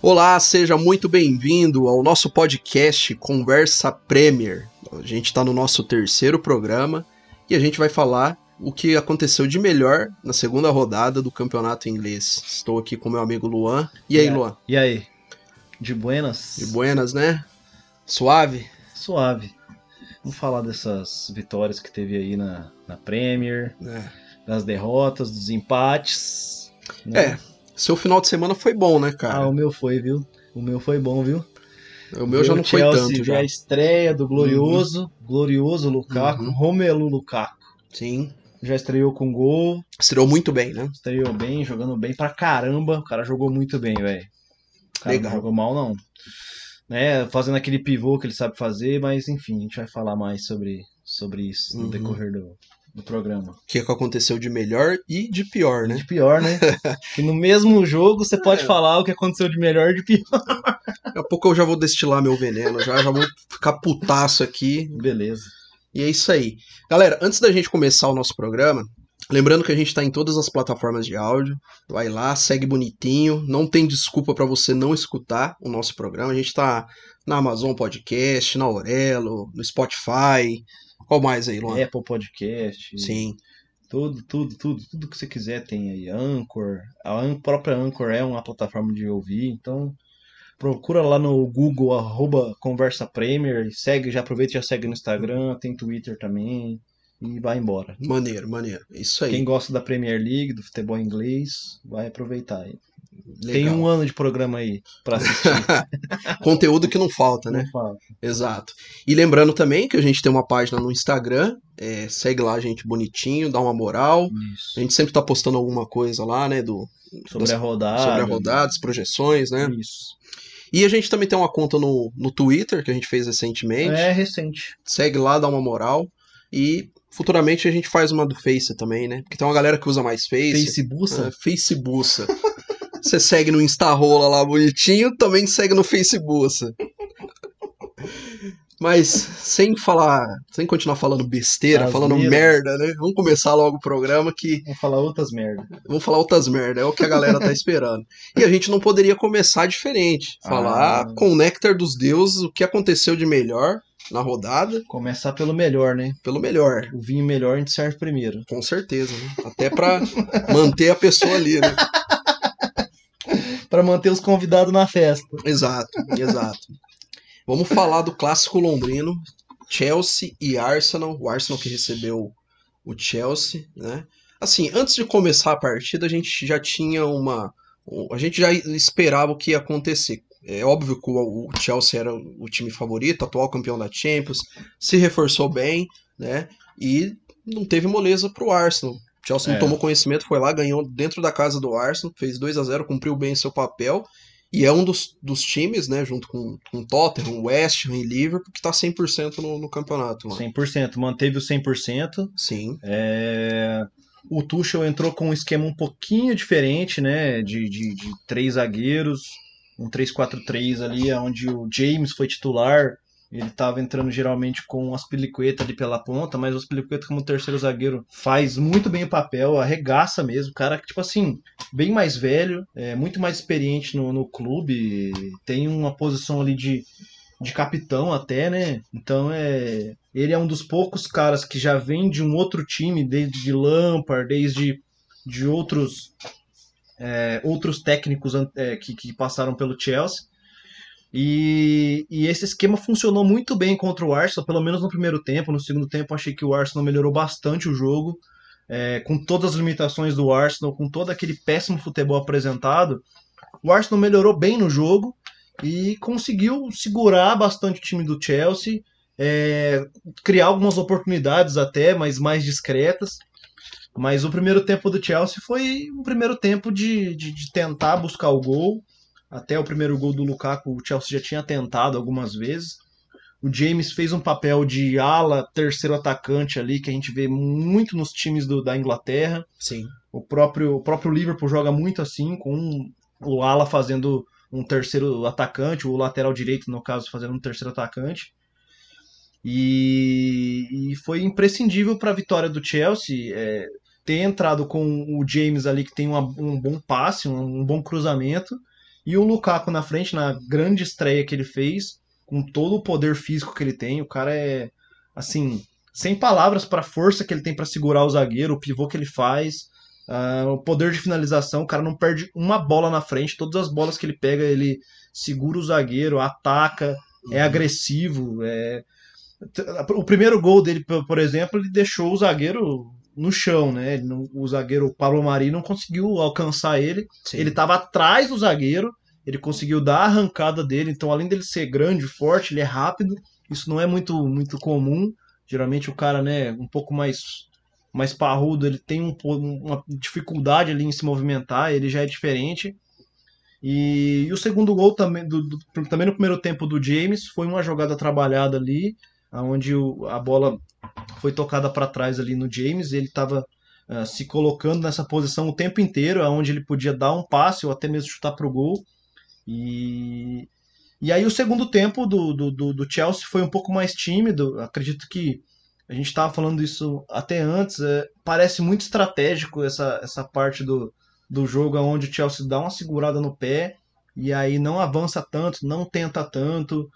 Olá, seja muito bem-vindo ao nosso podcast Conversa Premier. A gente está no nosso terceiro programa e a gente vai falar o que aconteceu de melhor na segunda rodada do campeonato inglês. Estou aqui com meu amigo Luan. E aí, E aí? Luan? E aí? De buenas? De buenas, né? Suave? Suave. Vamos falar dessas vitórias que teve aí na, na Premier, É. das derrotas, dos empates. É, né? Seu final de semana foi bom, né, Ah, cara? o meu foi, viu? O meu foi bom, viu? o meu já não o foi Chelsea tanto já. a estreia do glorioso, glorioso Lukaku, Uhum. Romelu Lukaku. Sim. Já estreou com gol, Estreou muito bem, né? estreou bem, jogando bem pra caramba. O cara jogou muito bem, velho. Legal. não jogou mal, não. Né, fazendo aquele pivô que ele sabe fazer, mas enfim, a gente vai falar mais sobre, sobre isso no Uhum. decorrer do, do programa. O que que aconteceu de melhor e de pior, né? De pior, né? que no mesmo jogo você pode É. falar o que aconteceu de melhor e de pior. Daqui a pouco eu já vou destilar meu veneno, já, já vou ficar putaço aqui. Beleza. E é isso aí. Galera, antes da gente começar o nosso programa, lembrando que a gente tá em todas as plataformas de áudio. Vai lá, segue bonitinho. Não tem desculpa pra você não escutar o nosso programa. A gente tá na Amazon Podcast, na Aurelo, no Spotify. Qual mais aí, Luan? Apple Podcast. Sim. Tudo, tudo, tudo, tudo que você quiser tem aí. Anchor. A própria Anchor é uma plataforma de ouvir, então procura lá no Google, arroba Conversa Premier, segue, já aproveita e já segue no Instagram, tem Twitter também, e vai embora. Maneiro, maneiro. Isso aí. Quem gosta da Premier League, do futebol inglês, vai aproveitar aí. Tem Legal. um ano de programa aí pra assistir, Conteúdo que não falta, né? não fala. Exato. E lembrando também que a gente tem uma página no Instagram. é, segue lá a gente bonitinho, dá uma moral. A Isso. gente sempre tá postando alguma coisa lá, né? Do, Sobre das- a rodada. sobre a rodada, as projeções, né? Isso. E a gente também tem uma conta no, no Twitter que a gente fez recentemente. É recente. Segue lá, dá uma moral. E futuramente a gente faz uma do Face também, né? Porque tem uma galera que usa mais Face. Facebook. É, Facebook. Você segue no Instarola lá bonitinho, também segue no Facebook. Mas sem falar, sem continuar falando besteira, Asneira. falando merda, né? Vamos começar logo o programa que Vamos falar outras merda. vamos falar outras merda, é o que a galera tá esperando. E a gente não poderia começar diferente. Falar Ah. com o néctar dos deuses, o que aconteceu de melhor na rodada, Começar pelo melhor, né? pelo melhor. O vinho melhor a gente serve primeiro. Com certeza, né? Até pra manter a pessoa ali, né? Pra manter os convidados na festa. Exato, exato. Vamos falar do clássico londrino, Chelsea e Arsenal. O Arsenal que recebeu o Chelsea, né? Assim, antes de começar a partida, a gente já tinha uma. A gente já esperava o que ia acontecer. É óbvio que o o Chelsea era o time favorito, atual campeão da Champions, se reforçou bem, né? E não teve moleza pro Arsenal. Chelsea não É. tomou conhecimento, foi lá, ganhou dentro da casa do Arsenal, fez 2 a 0 cumpriu bem seu papel. E é um dos, dos times, né, junto com, com Tottenham, West Ham e Liverpool, que tá 100% no, no campeonato lá. 100%. Manteve o 100%. Sim, É... O Tuchel entrou com um esquema um pouquinho diferente, né? De, de, de três zagueiros. Um 3-4-3 ali, onde o James foi titular. Ele estava entrando geralmente com o Aspilicueta ali pela ponta, mas o Aspilicueta como terceiro zagueiro faz muito bem o papel, arregaça mesmo. Cara, tipo assim, bem mais velho, é, muito mais experiente no, no clube, tem uma posição ali de, de capitão até, né? Então é. Ele é um dos poucos caras que já vem de um outro time, desde de Lampard, desde de outros é, outros técnicos é, que, que passaram pelo Chelsea. E, e esse esquema funcionou muito bem contra o Arsenal, pelo menos no primeiro tempo. No segundo tempo, achei que o Arsenal melhorou bastante o jogo, é, com todas as limitações do Arsenal, com todo aquele péssimo futebol apresentado. O Arsenal melhorou bem no jogo e conseguiu segurar bastante o time do Chelsea, é, criar algumas oportunidades até, mas mais discretas. Mas o primeiro tempo do Chelsea foi um primeiro tempo de, de, de tentar buscar o gol. Até o primeiro gol do Lukaku, o Chelsea já tinha tentado algumas vezes. O James fez um papel de ala, terceiro atacante ali, que a gente vê muito nos times do, da Inglaterra. sim. O próprio, o próprio Liverpool joga muito assim, com um- o ala fazendo um terceiro atacante, o lateral direito, no caso, fazendo um terceiro atacante. E, e foi imprescindível para a vitória do Chelsea é, ter entrado com o James ali, que tem uma- um bom passe, um, um bom cruzamento, E o Lukaku na frente, na grande estreia que ele fez, com todo o poder físico que ele tem, o cara é, assim, sem palavras para a força que ele tem para segurar o zagueiro, o pivô que ele faz, uh, o poder de finalização, o cara não perde uma bola na frente, todas as bolas que ele pega, ele segura o zagueiro, ataca, é uhum. é agressivo, é... O primeiro gol dele, por exemplo, ele deixou o zagueiro no chão, né? Não, o zagueiro Pablo Mari não conseguiu alcançar ele. Sim. Ele estava atrás do zagueiro, ele conseguiu dar a arrancada dele. Então, além dele ser grande, forte, ele é rápido. Isso não é muito, muito comum. Geralmente o cara, né, um pouco mais mais parrudo, ele tem um, uma dificuldade ali em se movimentar, ele já é diferente. E, e o segundo gol também, do, do, também no primeiro tempo do James foi uma jogada trabalhada ali, onde a bola foi tocada para trás ali no James, ele estava uh, eh, se colocando nessa posição o tempo inteiro, onde ele podia dar um passe ou até mesmo chutar para o gol. E, e aí o segundo tempo do, do, do, Chelsea foi um pouco mais tímido. Acredito que a gente estava falando isso até antes. É, parece muito estratégico essa, essa parte do, do jogo onde o Chelsea dá uma segurada no pé e aí não avança tanto, não tenta tanto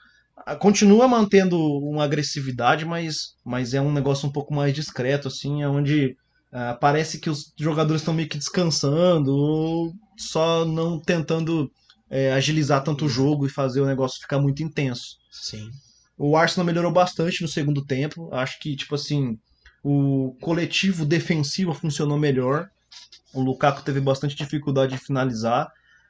continua mantendo uma agressividade, mas, mas é um negócio um pouco mais discreto, assim, onde uh, parece que os jogadores estão meio que descansando, ou só não tentando é, agilizar tanto o jogo e fazer o negócio ficar muito intenso. Sim. O Arsenal melhorou bastante no segundo tempo. Acho que, tipo assim, o coletivo defensivo funcionou melhor. O Lukaku teve bastante dificuldade de finalizar.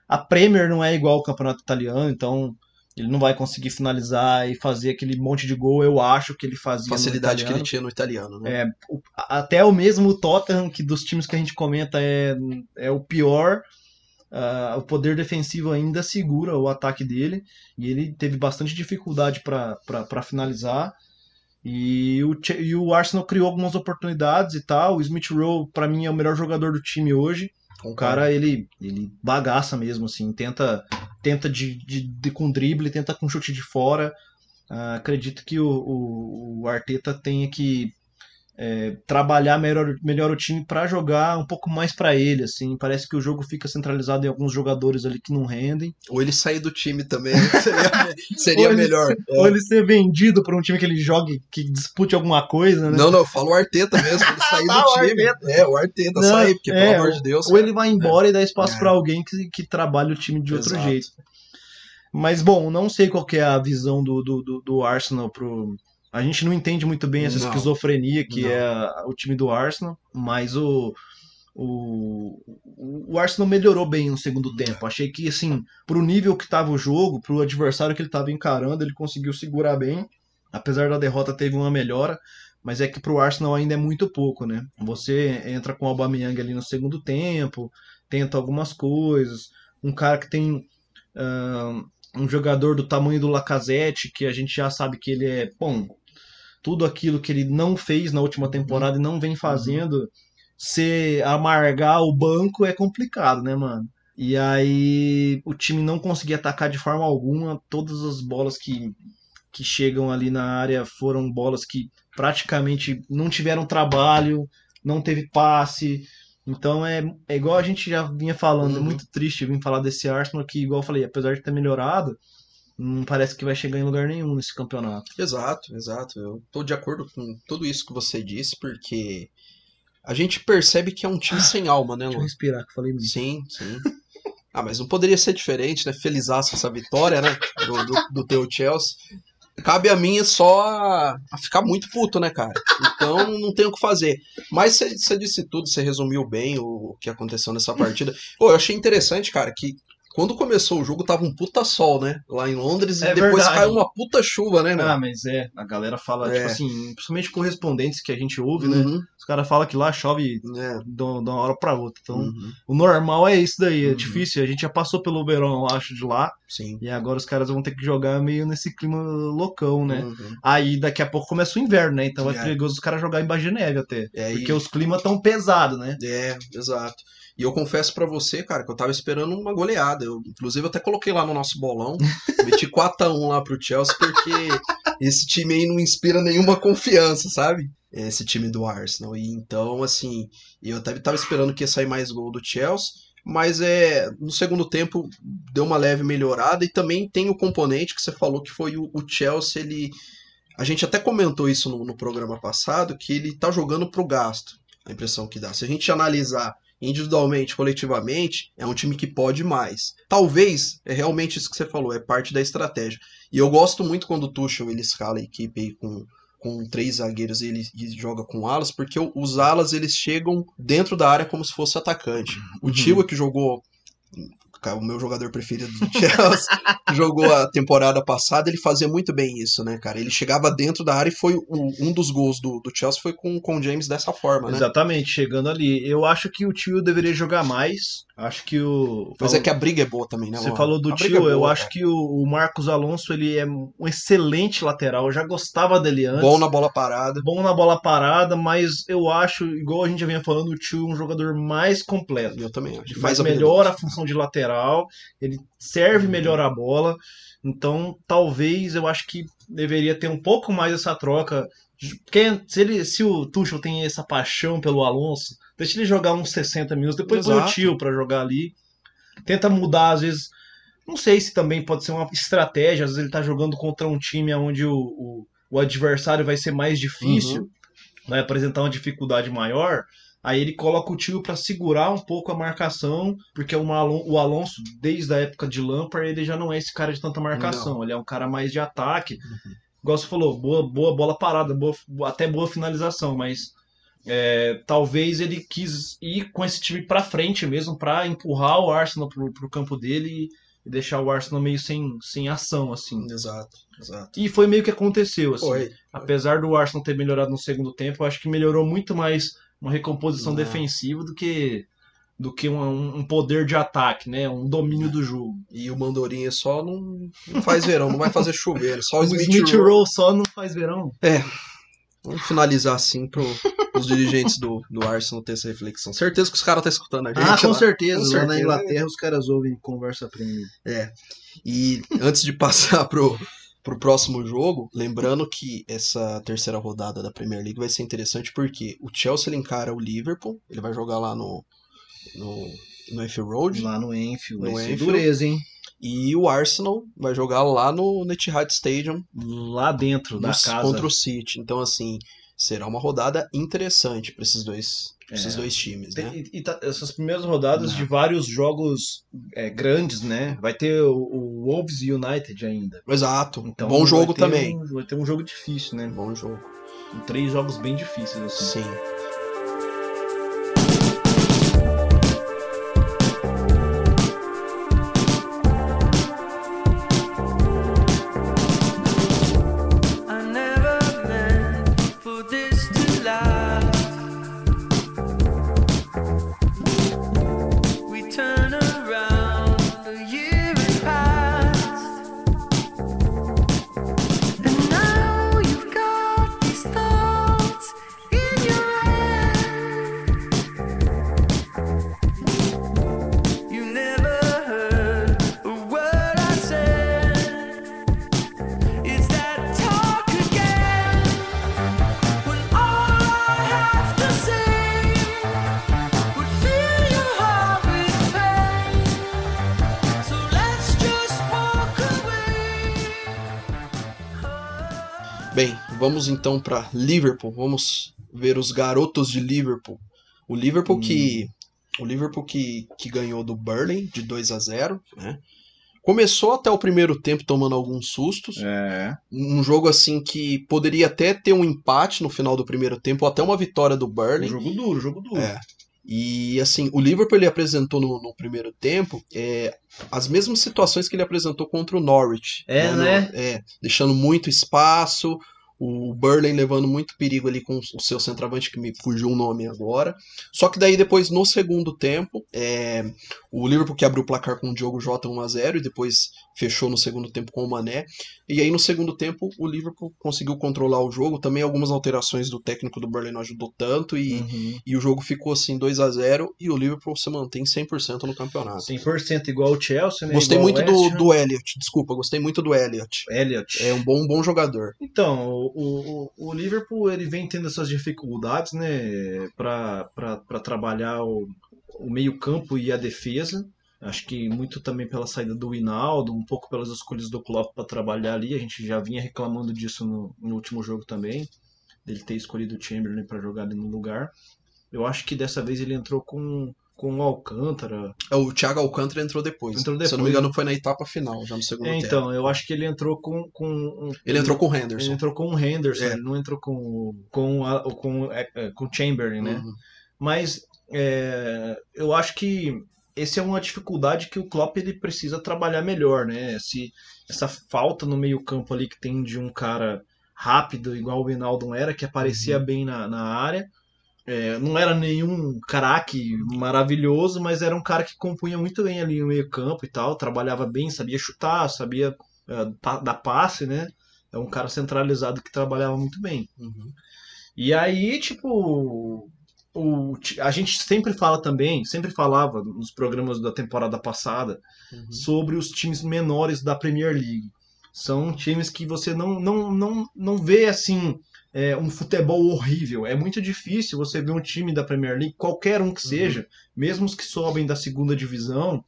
A Premier não é igual ao campeonato italiano, então ele não vai conseguir finalizar e fazer aquele monte de gol, eu acho que ele fazia. Facilidade que ele tinha no italiano, né? É, o, até o mesmo Tottenham, que dos times que a gente comenta é, é o pior. Uh, o poder defensivo ainda segura o ataque dele e ele teve bastante dificuldade para finalizar. E o, e o Arsenal criou algumas oportunidades e tal. O Smith Rowe, para mim, é o melhor jogador do time hoje. O cara, ele, ele bagaça mesmo, assim, tenta, tenta de, de, de com drible, tenta com chute de fora. Uh, acredito que o, o, o Arteta tenha que é, trabalhar melhor, melhor o time para jogar um pouco mais para ele, assim. Parece que o jogo fica centralizado em alguns jogadores ali que não rendem. Ou ele sair do time também seria, seria ou melhor. Ele, é. Ou ele ser vendido para um time que ele jogue, que dispute alguma coisa, né? Não, não, eu falo o Arteta mesmo, ele sair tá, do time. Arteta. É, o Arteta não, sair, porque é, pelo amor de Deus. Ou cara. ele vai embora e dá espaço é. para alguém que, que trabalhe o time de Exato. outro jeito. Mas, bom, não sei qual é a visão do, do, do Arsenal pro a gente não entende muito bem essa não, esquizofrenia que não. é o time do Arsenal, mas o, o, o Arsenal melhorou bem no segundo tempo. Achei que, assim, pro nível que estava o jogo, pro adversário que ele estava encarando, ele conseguiu segurar bem. Apesar da derrota, teve uma melhora, mas é que pro Arsenal ainda é muito pouco, né? Você entra com o Aubameyang ali no segundo tempo, tenta algumas coisas, um cara que tem uh, um jogador do tamanho do Lacazette, que a gente já sabe que ele é, bom, tudo aquilo que ele não fez na última temporada e não vem fazendo, se amargar o banco é complicado, né, mano? E aí o time não conseguia atacar de forma alguma, todas as bolas que, que chegam ali na área foram bolas que praticamente não tiveram trabalho, não teve passe. Então é, é igual a gente já vinha falando, é uhum. é muito triste vir falar desse Arsenal que, igual eu falei, apesar de ter melhorado, não parece que vai chegar em lugar nenhum nesse campeonato. Exato, exato. Eu tô de acordo com tudo isso que você disse, porque a gente percebe que é um time ah, sem alma, né, Lu? Deixa eu respirar, que falei muito. Sim, sim. Ah, mas não poderia ser diferente, né? Felizaço essa vitória, né? Do, do, do teu Chelsea. Cabe a mim só a, a, ficar muito puto, né, cara? Então não tenho o que fazer. Mas você disse tudo, você resumiu bem o, o que aconteceu nessa partida. Pô, eu achei interessante, cara, que quando começou o jogo, tava um puta sol, né? Lá em Londres, é e depois verdade. caiu uma puta chuva, né, né? Ah, mas é, a galera fala, tipo é. tipo assim, principalmente correspondentes que a gente ouve, né? uhum. né? Os caras falam que lá chove é. de uma hora pra outra. Então, uhum. o normal é isso daí, é uhum. difícil. A gente já passou pelo verão, eu acho, de lá. Sim. E agora os caras vão ter que jogar meio nesse clima loucão, né? Uhum. Aí daqui a pouco começa o inverno, né? Então é, é perigoso os caras jogar embaixo de neve até. É, porque e... os climas tão pesados, né? É, exato. E eu confesso para você, cara, que eu tava esperando uma goleada. Eu, inclusive, eu até coloquei lá no nosso bolão, meti 4x1 lá pro Chelsea, porque esse time aí não inspira nenhuma confiança, sabe? Esse time do Arsenal. E então, assim, eu até tava esperando que ia sair mais gol do Chelsea. mas é no segundo tempo deu uma leve melhorada e também tem o componente que você falou que foi o, o Chelsea, ele a gente até comentou isso no, no, programa passado, que ele tá jogando pro gasto, a impressão que dá. Se a gente analisar individualmente, coletivamente, é um time que pode mais. Talvez, é realmente isso que você falou, é parte da estratégia. E eu gosto muito quando o Tuchel ele escala a equipe aí com com três zagueiros e ele e joga com alas, porque os alas eles chegam dentro da área como se fosse atacante. O uhum. Tua que jogou o meu jogador preferido do Chelsea, jogou a temporada passada, ele fazia muito bem isso, né, cara? Ele chegava dentro da área e foi um, dos gols do, do Chelsea foi com, com o James dessa forma, né? Exatamente, chegando ali. Eu acho que o Tio deveria jogar mais. Acho que o. Mas é que a briga é boa também, né? Você mano? falou do Tio, é eu acho que o, o, Marcos Alonso ele é um excelente lateral. Eu já gostava dele antes. Bom na bola parada. Bom na bola parada, mas eu acho, igual a gente já vinha falando, o Tio é um jogador mais completo. Eu também acho. Ele faz melhor a função de lateral, ele serve melhor a bola. Então, talvez eu acho que deveria ter um pouco mais essa troca. Porque se, ele, se o Tuchel tem essa paixão pelo Alonso, deixa ele jogar uns 60 minutos, depois põe o tio para jogar ali. Tenta mudar, às vezes. Não sei se também pode ser uma estratégia, às vezes ele tá jogando contra um time onde o, o, o adversário vai ser mais difícil, uhum. vai apresentar uma dificuldade maior. Aí ele coloca o tio para segurar um pouco a marcação, porque o Alonso, desde a época de Lampard, ele já não é esse cara de tanta marcação. Não. Ele é um cara mais de ataque. Uhum. Igual você falou, boa, boa bola parada, boa, até boa finalização, mas é, talvez ele quis ir com esse time para frente mesmo, para empurrar o Arsenal pro, pro campo dele e, deixar o Arsenal meio sem, sem ação, assim. Exato, exato. E foi meio que aconteceu, assim. Foi, foi. Apesar do Arsenal ter melhorado no segundo tempo, eu acho que melhorou muito mais uma recomposição defensiva do que do que um, um, poder de ataque, né? Um domínio do jogo. E o Mandorinha só não, não faz verão, não vai fazer chover. Só o, o Smith, Smith Rowe só não faz verão. É. Vamos finalizar assim para os dirigentes do, do Arsenal ter essa reflexão. Certeza que os caras estão tá escutando a gente. Ah, com lá. certeza. Com certeza. Lá na Inglaterra os caras ouvem conversa premium. É. E antes de passar pro pro próximo jogo, lembrando que essa terceira rodada da Premier League vai ser interessante porque o Chelsea encara o Liverpool, ele vai jogar lá no no, no Enfield Road. Lá no Enfield, no vai Enfield. dureza, hein? E o Arsenal vai jogar lá no Etihad Stadium. Lá dentro da casa. Contra o City. Então, assim, será uma rodada interessante para esses dois é. esses dois times, né? E, e tá, essas primeiras rodadas de vários jogos é, grandes, né? Vai ter o, o, Wolves United ainda. Exato. Então, Bom jogo também. Um, vai ter um jogo difícil, né? Bom jogo. Três jogos bem difíceis, assim. Sim. Vamos então para Liverpool. Vamos ver os garotos de Liverpool. O Liverpool hum. que o Liverpool que, que ganhou do Burnley de 2 a 0, né? Começou até o primeiro tempo tomando alguns sustos. É. Um jogo assim que poderia até ter um empate no final do primeiro tempo, ou até uma vitória do Burnley. Um jogo duro, jogo duro. É. E assim, o Liverpool ele apresentou no, no primeiro tempo é, as mesmas situações que ele apresentou contra o Norwich. É, né? né? É, deixando muito espaço, o Burley levando muito perigo ali com o seu centroavante, que me fugiu o nome agora. Só que daí depois, no segundo tempo, é, o Liverpool que abriu o placar com o Diogo Jota 1x0 e depois fechou no segundo tempo com o Mané. E aí no segundo tempo o Liverpool conseguiu controlar o jogo. Também algumas alterações do técnico do Burley não ajudou tanto e, uhum. e o jogo ficou assim 2 a 0 e o Liverpool se mantém 100% no campeonato. 100% igual o Chelsea, né? Gostei igual muito do, do Elliot, desculpa, gostei muito do Elliot. Elliot. É um bom, um bom jogador. Então, o, o, Liverpool ele vem tendo essas dificuldades, né, para trabalhar o o meio-campo e a defesa. Acho que muito também pela saída do Hinaldo, um pouco pelas escolhas do Klopp para trabalhar ali. A gente já vinha reclamando disso no, no último jogo também, dele ter escolhido o Chamberlain para jogar ali no lugar. Eu acho que dessa vez ele entrou com, com o Alcântara. É, O Thiago Alcântara entrou depois. Entrou Se eu não depois. me engano, foi na etapa final, já no segundo É, tempo. então, eu acho que ele entrou com. com um- Ele entrou com o Ele Henderson. entrou com o Henderson, É. ele não entrou com, com, a- com, é, é, com o Chamberlain, né? Uhum. Mas é, eu acho que essa é uma dificuldade que o Klopp ele precisa trabalhar melhor, né? Se essa falta no meio campo ali que tem de um cara rápido, igual o Wijnaldum era, que aparecia Uhum. bem na, na área. É, não era nenhum craque maravilhoso, mas era um cara que compunha muito bem ali no meio campo e tal, trabalhava bem, sabia chutar, sabia pa- dar passe, né? É um cara centralizado que trabalhava muito bem. Uhum. E aí, tipo, o, a gente sempre fala também, sempre falava nos programas da temporada passada Uhum. sobre os times menores da Premier League. São times que você não, não, não, não vê assim é, um futebol horrível. É muito difícil você ver um time da Premier League, qualquer um que seja, mesmo os que sobem da segunda divisão,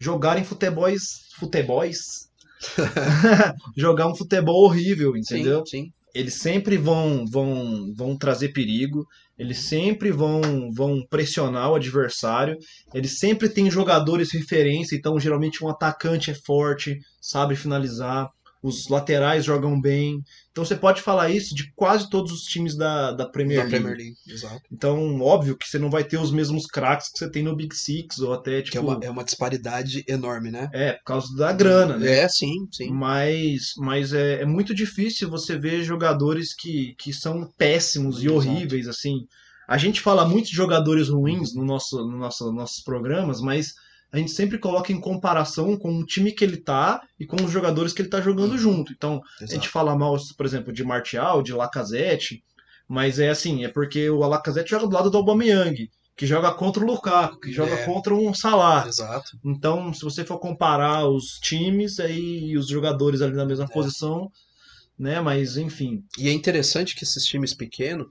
jogarem futebols. Futebols? Jogar um futebol horrível, entendeu? Sim, sim. eles sempre vão vão vão trazer perigo, eles sempre vão vão pressionar o adversário, eles sempre têm jogadores referência, então geralmente um atacante é forte, sabe finalizar, os laterais jogam bem. Então você pode falar isso de quase todos os times da, da Premier Da League. Premier League, exato. Então, óbvio que você não vai ter os mesmos craques que você tem no Big Six ou até Que tipo é uma, é uma disparidade enorme, né? é, por causa da grana, né? É, sim, sim. Mas, mas é, é muito difícil você ver jogadores que, que são péssimos e Exato. horríveis, assim. A gente fala muito de jogadores ruins no nosso, no nosso, nossos programas, mas a gente sempre coloca em comparação com o time que ele tá e com os jogadores que ele tá jogando junto. Então, a gente Exato. fala mal, por exemplo, de Martial, de Lacazette, mas é assim, é porque o Lacazette joga do lado do Aubameyang, que joga contra o Lukaku, que joga É. contra um Salah. Exato. Então, se você for comparar os times aí e os jogadores ali na mesma É. posição, né? Mas enfim, E é interessante que esses times pequenos,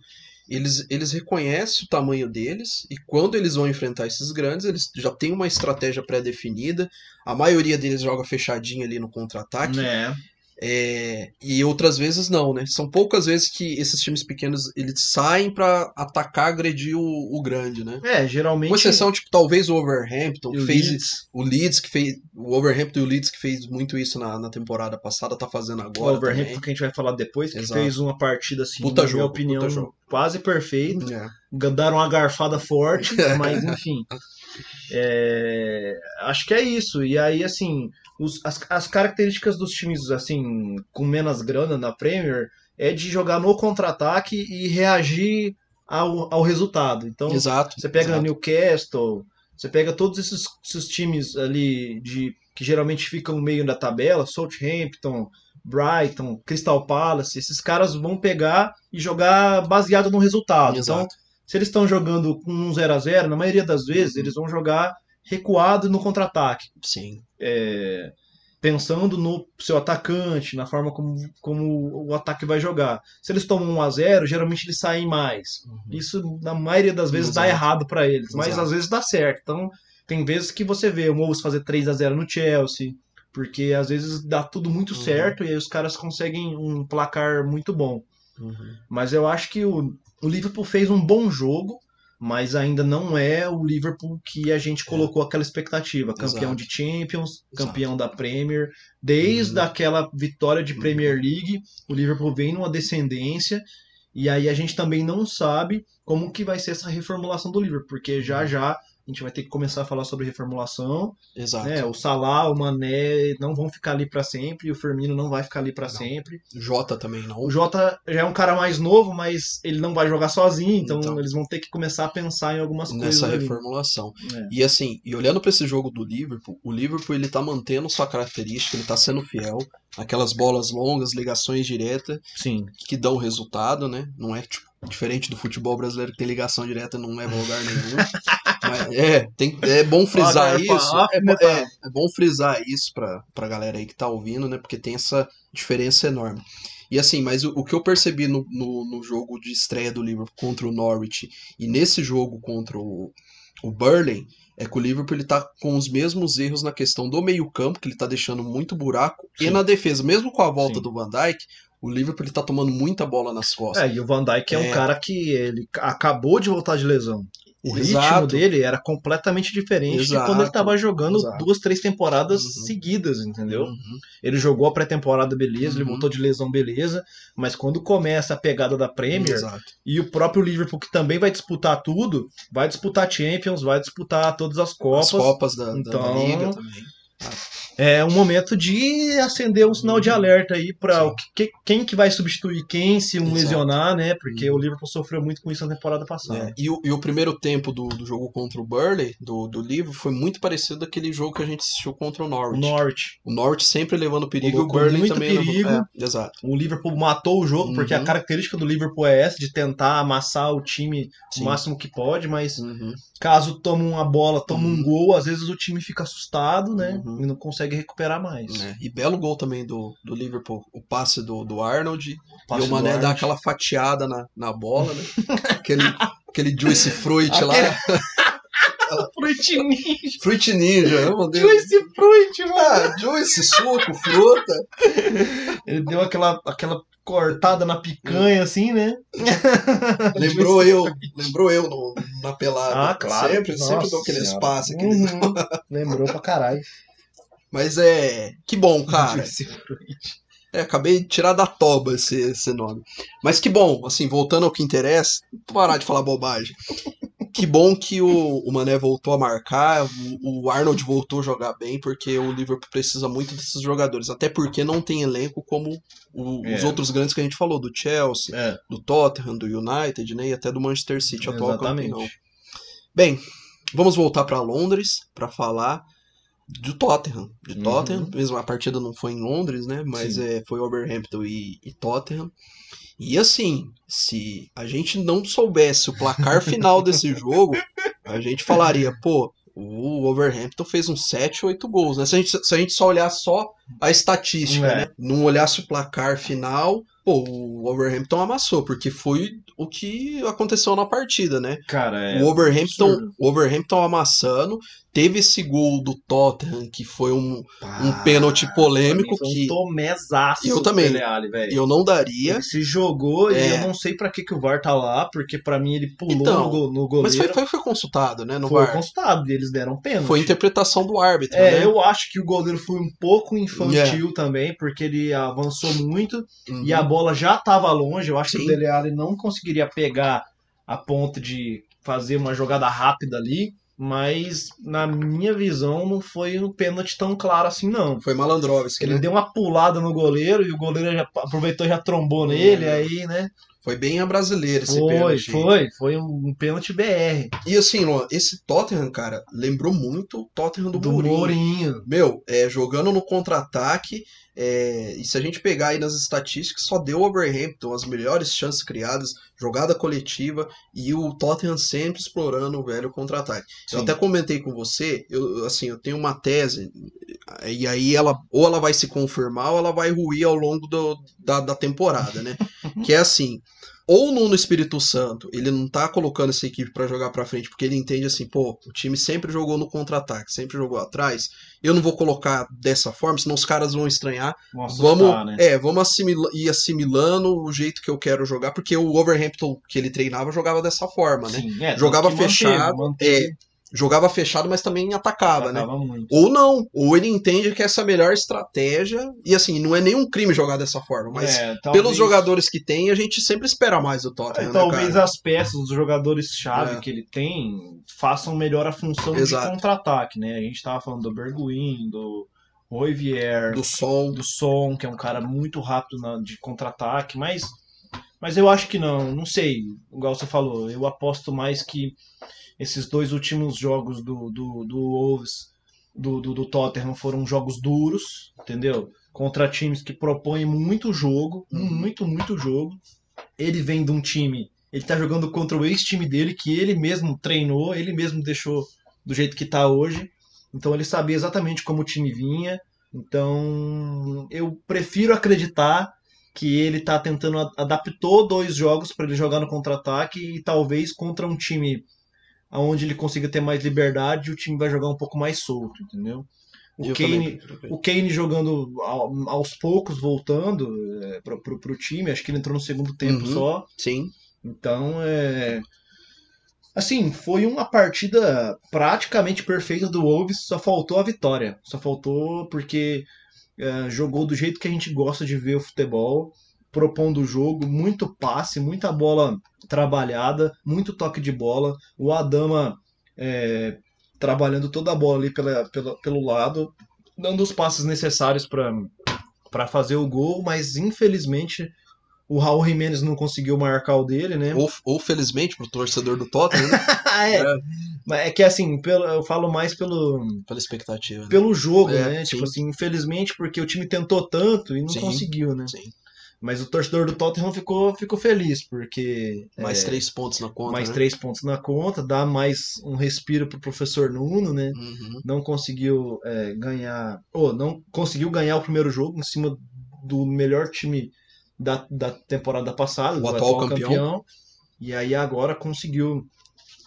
eles, eles reconhecem o tamanho deles e quando eles vão enfrentar esses grandes, eles já têm uma estratégia pré-definida. A maioria deles joga fechadinho ali no contra-ataque. né? É, e outras vezes não, né? São poucas vezes que esses times pequenos eles saem pra atacar, agredir o, o grande, né? É, geralmente. Com exceção, tipo, talvez o Overhampton, que o fez Leeds, o Leeds, que fez. O Overhampton e o Leeds que fez muito isso na, na temporada passada, tá fazendo o agora. Overhampton também. que a gente vai falar depois, que Exato. fez uma partida assim, Puta na jogo, minha opinião, quase perfeita. É. Daram uma garfada forte, mas enfim. É, acho que é isso. E aí, assim, os- as, as características dos times assim com menos grana na Premier é de jogar no contra-ataque e reagir ao, ao resultado. Então, Exato. Você pega exato. Newcastle, você pega todos esses, esses times ali de que geralmente ficam no meio da tabela, Southampton, Brighton, Crystal Palace, esses caras vão pegar e jogar baseado no resultado. Então, Exato. se eles estão jogando com um 0 a 0 na maioria das vezes eles vão jogar recuado no contra-ataque, Sim. é, pensando no seu atacante, na forma como, como o ataque vai jogar. Se eles tomam 1 a 0 geralmente eles saem mais. Isso, na maioria das vezes, dá Exato. errado pra eles, mas Exato. às vezes dá certo. Então, tem vezes que você vê o Wolves fazer 3 a 0 no Chelsea, porque às vezes dá tudo muito Uhum. certo e aí os caras conseguem um placar muito bom. Uhum. Mas eu acho que o, o Liverpool fez um bom jogo, mas ainda não é o Liverpool que a gente colocou aquela expectativa. Campeão Exato. de Champions, Exato. campeão da Premier. Desde Uhum. aquela vitória de Uhum. Premier League, o Liverpool vem numa descendência. E aí a gente também não sabe como que vai ser essa reformulação do Liverpool, porque já Uhum. já a gente vai ter que começar a falar sobre reformulação. Exato. Né? O Salah, o Mané não vão ficar ali para sempre, e o Firmino não vai ficar ali para sempre. Jota também não. O Jota já é um cara mais novo, mas ele não vai jogar sozinho, então, Então. eles vão ter que começar a pensar em algumas coisas Nessa reformulação. É. E assim, e olhando pra esse jogo do Liverpool, o Liverpool ele tá mantendo sua característica, ele tá sendo fiel, aquelas bolas longas, ligações diretas Sim. que dão resultado, né? Não é tipo diferente do futebol brasileiro que tem ligação direta e não leva a lugar nenhum. Mas, é, tem, é bom frisar isso. É, é, é bom frisar isso pra, pra galera aí que tá ouvindo, né? Porque tem essa diferença enorme. E assim, mas o, o que eu percebi no, no, no jogo de estreia do Liverpool contra o Norwich e nesse jogo contra o, o Burley é que o Liverpool ele tá com os mesmos erros na questão do meio-campo, que ele tá deixando muito buraco, Sim. e na defesa, mesmo com a volta Sim. do Van Dijk, o Liverpool ele tá tomando muita bola nas costas. É, e o Van Dijk é, um É. cara que ele acabou de voltar de lesão. O ritmo Exato. dele era completamente diferente de Exato. quando ele estava jogando Exato. duas, três temporadas Uhum. seguidas, entendeu? Uhum. Ele jogou a pré-temporada, beleza, ele Uhum. voltou de lesão, beleza, mas quando começa a pegada da Premier e o próprio Liverpool, que também vai disputar tudo, vai disputar Champions, vai disputar todas as Copas, As Copas da, da- da Então, Liga também. É um momento de acender um sinal de alerta aí para que, quem que vai substituir quem se um Exato. lesionar, né? Porque Uhum. o Liverpool sofreu muito com isso na temporada passada. É, e, o, e o primeiro tempo do, do jogo contra o Burley, do, do livro, foi muito parecido daquele jogo que a gente assistiu contra o O Norwich. O Norwich sempre levando perigo o Colocou Burley muito também perigo. levando. É, exato. O Liverpool matou o jogo, porque a Uhum. característica do Liverpool é essa, de tentar amassar o time Sim. o máximo que pode, mas Uhum. caso toma uma bola, toma um Uhum. gol, às vezes o time fica assustado, né? Uhum. E não consegue recuperar mais. É, E belo gol também do, do Liverpool, o passe do, do Arnold. Passe e o Mané dá Arnold. aquela fatiada na, na bola, né? aquele, aquele Juice Fruit lá. Fruit Ninja. Fruit Ninja, meu Deus. Juice Fruit, mano. Ah, Juice, suco, fruta. Ele deu aquela, aquela cortada na picanha, assim, né? Lembrou eu, lembrou eu no, na pelada. Ah, claro. Sempre, sempre dou aquele espaço. Aquele... Uhum. Lembrou pra caralho. Mas é. Que bom, cara. É, acabei de tirar da toba esse, esse nome. Mas que bom, assim, voltando ao que interessa, parar de falar bobagem. Que bom que o, o Mané voltou a marcar, o, o Arnold voltou a jogar bem, porque o Liverpool precisa muito desses jogadores. Até porque não tem elenco como o- os É. outros grandes que a gente falou, do Chelsea, É, do Tottenham, do United, né? E até do Manchester City, atual campeão. exatamente. Bem, vamos voltar para Londres para falar do Tottenham. De Uhum. Tottenham, mesmo a partida não foi em Londres, né? Mas Sim. é, foi Overhampton e, e Tottenham. E assim, se a gente não soubesse o placar final desse jogo, a gente falaria, pô, o Overhampton fez uns 7, 8 gols, né? Se a gente, se a gente só olhar só a estatística, É. né? Não olhasse o placar final, pô, o Overhampton amassou, porque foi o que aconteceu na partida, né? Cara, é. o Overhampton, absurdo. o Overhampton amassando, teve esse gol do Tottenham que foi um, um pênalti polêmico que foi um tomezaço Eu também. Dele Alli, velho. eu não daria. Ele se jogou e É. eu não sei pra que, que o VAR tá lá, porque pra mim ele pulou Então, no, go- no goleiro. Mas foi, foi, foi consultado, né? No Foi VAR. constado, e eles deram pênalti. Foi interpretação do árbitro, É, né? eu acho que o goleiro foi um pouco infantil também, porque ele avançou muito Uhum. e a bola já estava longe. Eu acho que Sim. o Dele Alli não conseguiria pegar a ponto de fazer uma jogada rápida ali, mas na minha visão não foi um pênalti tão claro assim, não. Foi Malandrovski, Ele né? deu uma pulada no goleiro e o goleiro já aproveitou e já trombou nele, É. aí, né? Foi bem a brasileira esse Foi, pênalti. foi, foi um pênalti BR E assim, Luan, esse Tottenham, cara, lembrou muito o Tottenham do, do Mourinho. Mourinho. Meu, é, jogando no contra-ataque, é, e se a gente pegar aí nas estatísticas, só deu o Overhampton as melhores chances criadas, jogada coletiva, e o Tottenham sempre explorando o velho contra-ataque. Eu até comentei com você, eu, assim, eu tenho uma tese, e aí ela ou ela vai se confirmar ou ela vai ruir ao longo do- da, da temporada, né? que é assim, ou o Nuno Espírito Santo, ele não tá colocando essa equipe pra jogar pra frente, porque ele entende assim, pô, o time sempre jogou no contra-ataque, sempre jogou atrás, eu não vou colocar dessa forma, senão os caras vão estranhar. Vão Vamos, né? é, vamos assimila- ir assimilando o jeito que eu quero jogar, porque o Overhampton que ele treinava jogava dessa forma, né? Sim, é, Jogava fechado, manteve, é, jogava fechado, mas também atacava, né? atacava muito. Ou não, ou ele entende que essa é a melhor estratégia, e assim, não é nenhum crime jogar dessa forma, mas É, talvez- pelos jogadores que tem, a gente sempre espera mais do é, Tottenham, né, talvez cara? as peças, os jogadores-chave É. que ele tem, façam melhor a função Exato. de contra-ataque, né? A gente tava falando do Berguin, do Roivier, Do som, do Son, que é um cara muito rápido na- de contra-ataque, mas, mas eu acho que não, não sei, igual você falou, eu aposto mais que esses dois últimos jogos do, do, do Wolves, do, do, do Tottenham, foram jogos duros, entendeu? Contra times que propõem muito jogo, Uhum. muito, muito jogo. Ele vem de um time, ele tá jogando contra o ex-time dele, que ele mesmo treinou, ele mesmo deixou do jeito que tá hoje. Então ele sabia exatamente como o time vinha. Então eu prefiro acreditar que ele tá tentando adaptou dois jogos para ele jogar no contra-ataque e talvez contra um time aonde ele consiga ter mais liberdade e o time vai jogar um pouco mais solto, entendeu? O Eu Kane, também o Kane jogando ao- aos poucos, voltando é, pro, pro, pro time, acho que ele entrou no segundo tempo Uhum. só. Sim, Então, é. Assim, foi uma partida praticamente perfeita do Wolves, só faltou a vitória. Só faltou porque é, jogou do jeito que a gente gosta de ver o futebol, propondo o jogo, muito passe, muita bola trabalhada, muito toque de bola. O Adama é, trabalhando toda a bola ali pela, pela- pelo lado, dando os passes necessários para fazer o gol, mas infelizmente o Raul Jimenez não conseguiu marcar o dele, né? ou, ou felizmente pro torcedor do Tottenham, né? é, É, é que assim, pelo, eu falo mais pelo, pela expectativa. né? pelo jogo, É, né? sim. Tipo assim, infelizmente, porque o time tentou tanto e não Sim, conseguiu, né? Sim. Mas o torcedor do Tottenham ficou, ficou feliz, porque Mais é, três pontos na conta. mais né? três pontos na conta, dá mais um respiro pro professor Nuno, né? Uhum. Não conseguiu é, ganhar, ou não conseguiu ganhar o primeiro jogo em cima do melhor time da, da temporada passada, O do atual atual, campeão. campeão. E aí agora conseguiu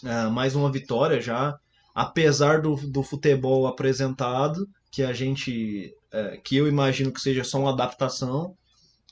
ah, mais uma vitória já, apesar do, do futebol apresentado, que a gente, é, que eu imagino que seja só uma adaptação.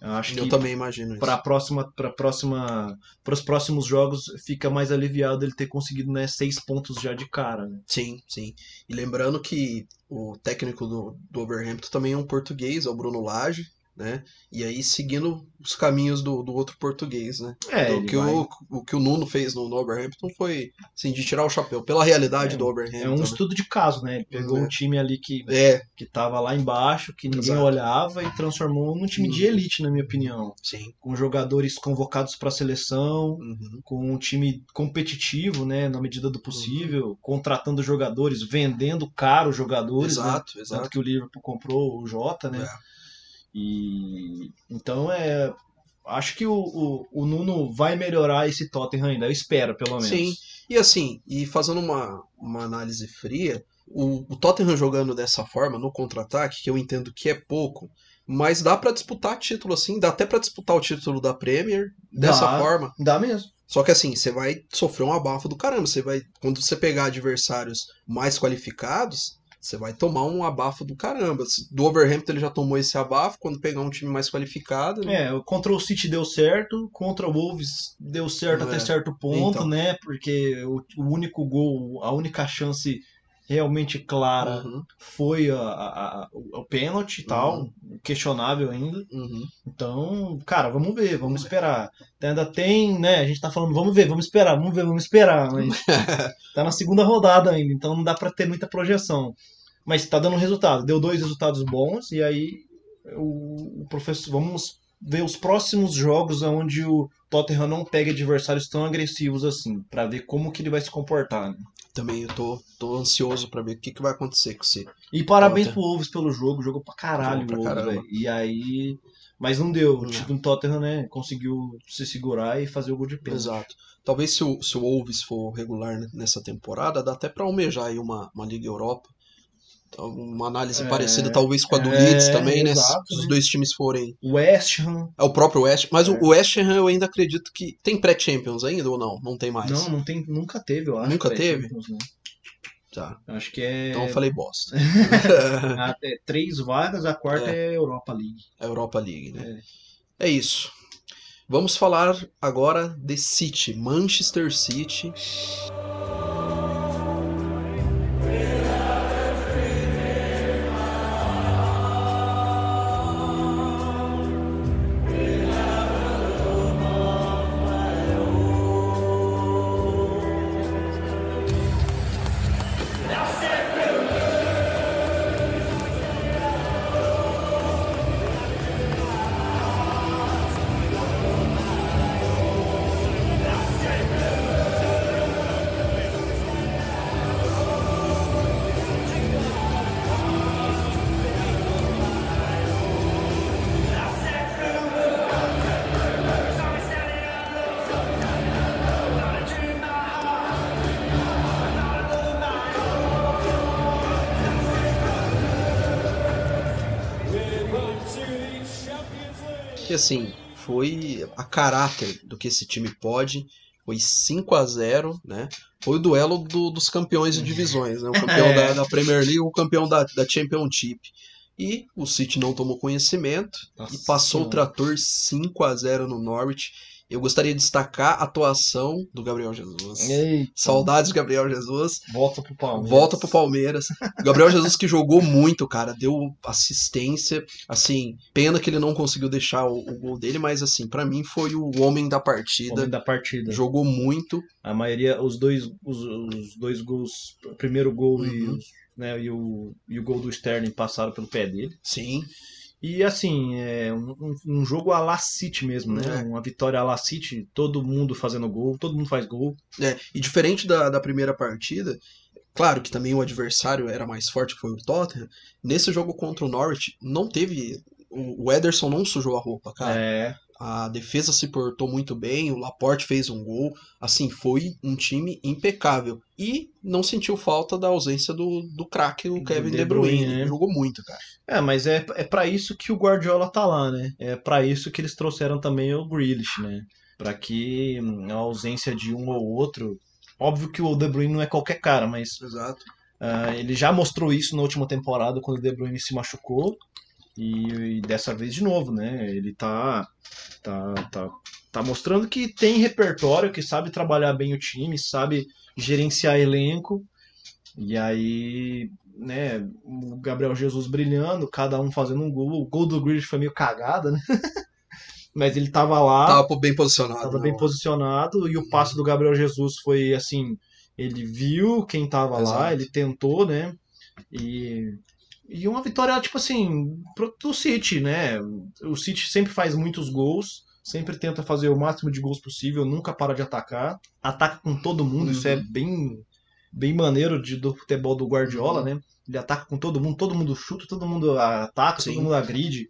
Eu Acho Eu que também imagino isso. para próxima para próxima para os próximos jogos fica mais aliviado ele ter conseguido né, seis pontos já de cara né? Sim, sim. E lembrando que o técnico do, do Overhampton também é um português, é o Bruno Lage, né? E aí seguindo os caminhos do, do outro português, né? é Então, o, que vai- o, o que o Nuno fez no, no Overhampton foi assim, de tirar o chapéu pela realidade É, do é Overhampton. um né? estudo de caso né ele pegou É. um time ali que É, que tava lá embaixo que ninguém Exato. olhava e transformou num time de Uhum. elite na minha opinião sim. com jogadores convocados para a seleção Uhum. com um time competitivo né na medida do possível contratando jogadores vendendo caro jogadores né? Exato, tanto exato. que o Liverpool comprou o Jota né É. E então é. Acho que o, o, o Nuno vai melhorar esse Tottenham ainda, eu espero, pelo menos. Sim. E assim, e fazendo uma, uma análise fria, o, o Tottenham jogando dessa forma, no contra-ataque, que eu entendo que é pouco, mas dá pra disputar título assim, dá até pra disputar o título da Premier dessa Dá. forma. Dá mesmo. Só que assim, você vai sofrer um abafo do caramba. Você vai, quando você pegar adversários mais qualificados, você vai tomar um abafo do caramba. Do Overhampton ele já tomou esse abafo quando pegar um time mais qualificado. né? É, contra o City deu certo, contra o Wolves deu certo É. até certo ponto, Então. né? Porque o, o único gol, a única chance realmente clara Uhum, foi a, a- a- o, pênalti e tal, questionável ainda. uhum. Então, cara, vamos ver, vamos esperar. Ainda tem, né? A gente tá falando, vamos ver, vamos esperar, vamos ver, vamos esperar, mas tá na segunda rodada ainda, então não dá pra ter muita projeção. Mas tá dando resultado, deu dois resultados bons, e aí o, o professor, vamos ver os próximos jogos onde o Tottenham não pega adversários tão agressivos assim, pra ver como que ele vai se comportar. né? Também eu tô, tô ansioso pra ver o que, que vai acontecer com esse. E parabéns Tottenham. pro Wolves pelo jogo, jogou pra caralho Jogou pra Wolves. E aí. Mas não deu. O time do Tottenham, né, conseguiu se segurar e fazer o gol de pênalti. Exato. Talvez se o, se o Wolves for regular nessa temporada, dá até pra almejar aí uma, uma Liga Europa. Então, Uma análise É, parecida, talvez, com a do é, Leeds também, né? exato, Se os né? dois times forem. West Ham. É o próprio West. Mas o- É. o West Ham eu ainda acredito que. Tem pré-Champions ainda ou não? Não tem mais. Não, não tem, nunca teve, eu acho. Nunca teve? né? Tá. Acho que é, Então eu falei bosta. a- é três vagas, a quarta é, Europa League. A Europa League, né? É isso. Vamos falar agora de City, Manchester City. Assim, foi a caráter do que esse time pode. Foi 5 a 0 né? Foi o duelo do- dos campeões de divisões, né? O campeão É. da, da Premier League o campeão da, da Championship. E o City não tomou conhecimento Nossa e passou o Senhora. trator 5 a 0 no Norwich. Eu gostaria de destacar a atuação do Gabriel Jesus. Eita, Saudades, Gabriel Jesus. Volta pro Palmeiras. Volta pro Palmeiras. Gabriel Jesus que jogou muito, cara. Deu assistência. Assim, pena que ele não conseguiu deixar o, o gol dele, mas assim, pra mim foi o homem da partida. Homem da partida. Jogou muito. A maioria, os dois, os, os dois gols, o primeiro gol e, Uhum. os- né, e, o, e o gol do Sterling passaram pelo pé dele. Sim. E assim, é um, um- jogo a la City mesmo, né? É. Uma vitória a la City, todo mundo fazendo gol, todo mundo faz gol. É, e diferente da, da primeira partida, claro que também o adversário era mais forte, que foi o Tottenham. Nesse jogo contra o Norwich, não teve. O, Ederson não sujou a roupa, cara. É, A defesa se portou muito bem, o Laporte fez um gol. Assim, foi um time impecável. E não sentiu falta da ausência do, do craque, o Kevin De De Bruyne. Bruyne, né? Jogou muito, cara. é mas é, é para isso que o Guardiola tá lá, né? É para isso que eles trouxeram também o Grealish, né? Para que hum, a ausência de um ou outro. Óbvio que o De Bruyne não é qualquer cara, mas Exato. Ah, ele já mostrou isso na última temporada quando o De Bruyne se machucou e, e dessa vez de novo, né? Ele tá, tá, tá, tá mostrando que tem repertório, que sabe trabalhar bem o time, sabe gerenciar elenco. E aí, né? O Gabriel Jesus brilhando, cada um fazendo um gol. O gol do Grealish foi meio cagada, né? Mas ele tava lá. Tava bem posicionado. Tava né? bem posicionado e o passe do Gabriel Jesus foi assim, ele viu quem tava Exato. lá, ele tentou, né? E e uma vitória tipo assim pro, pro City, né? O City sempre faz muitos gols, sempre tenta fazer o máximo de gols possível, nunca para de atacar, ataca com todo mundo, isso é Uhum. bem bem maneiro de, do futebol do Guardiola, Uhum. né? Ele ataca com todo mundo, todo mundo chuta, todo mundo ataca, Sim. todo mundo agride.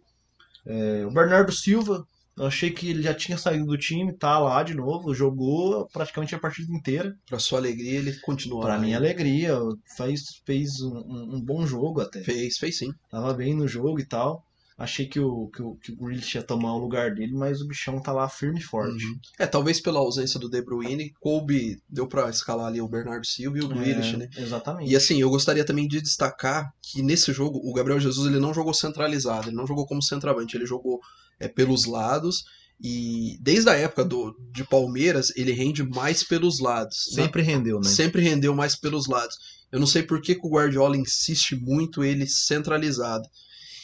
É, o Bernardo Silva, eu achei que ele já tinha saído do time, tá lá de novo, jogou praticamente a partida inteira. Pra sua alegria, ele continuou. Pra lá, minha né? alegria, fez, fez um, um- bom jogo até. Fez, fez sim. Tava bem no jogo e tal. Achei que o, que o, que o Grealish ia tomar o lugar dele, mas o bichão tá lá firme e forte. Uhum. É, talvez pela ausência do De Bruyne, coube, deu pra escalar ali o Bernardo Silva e o Grealish, É, né? Exatamente. E assim, eu gostaria também de destacar que nesse jogo o Gabriel Jesus ele não jogou centralizado, ele não jogou como centroavante, ele jogou é, pelos lados e desde a época do, de Palmeiras ele rende mais pelos lados. né? Sempre rendeu, né? Sempre rendeu mais pelos lados. Eu não sei por que, que o Guardiola insiste muito ele centralizado.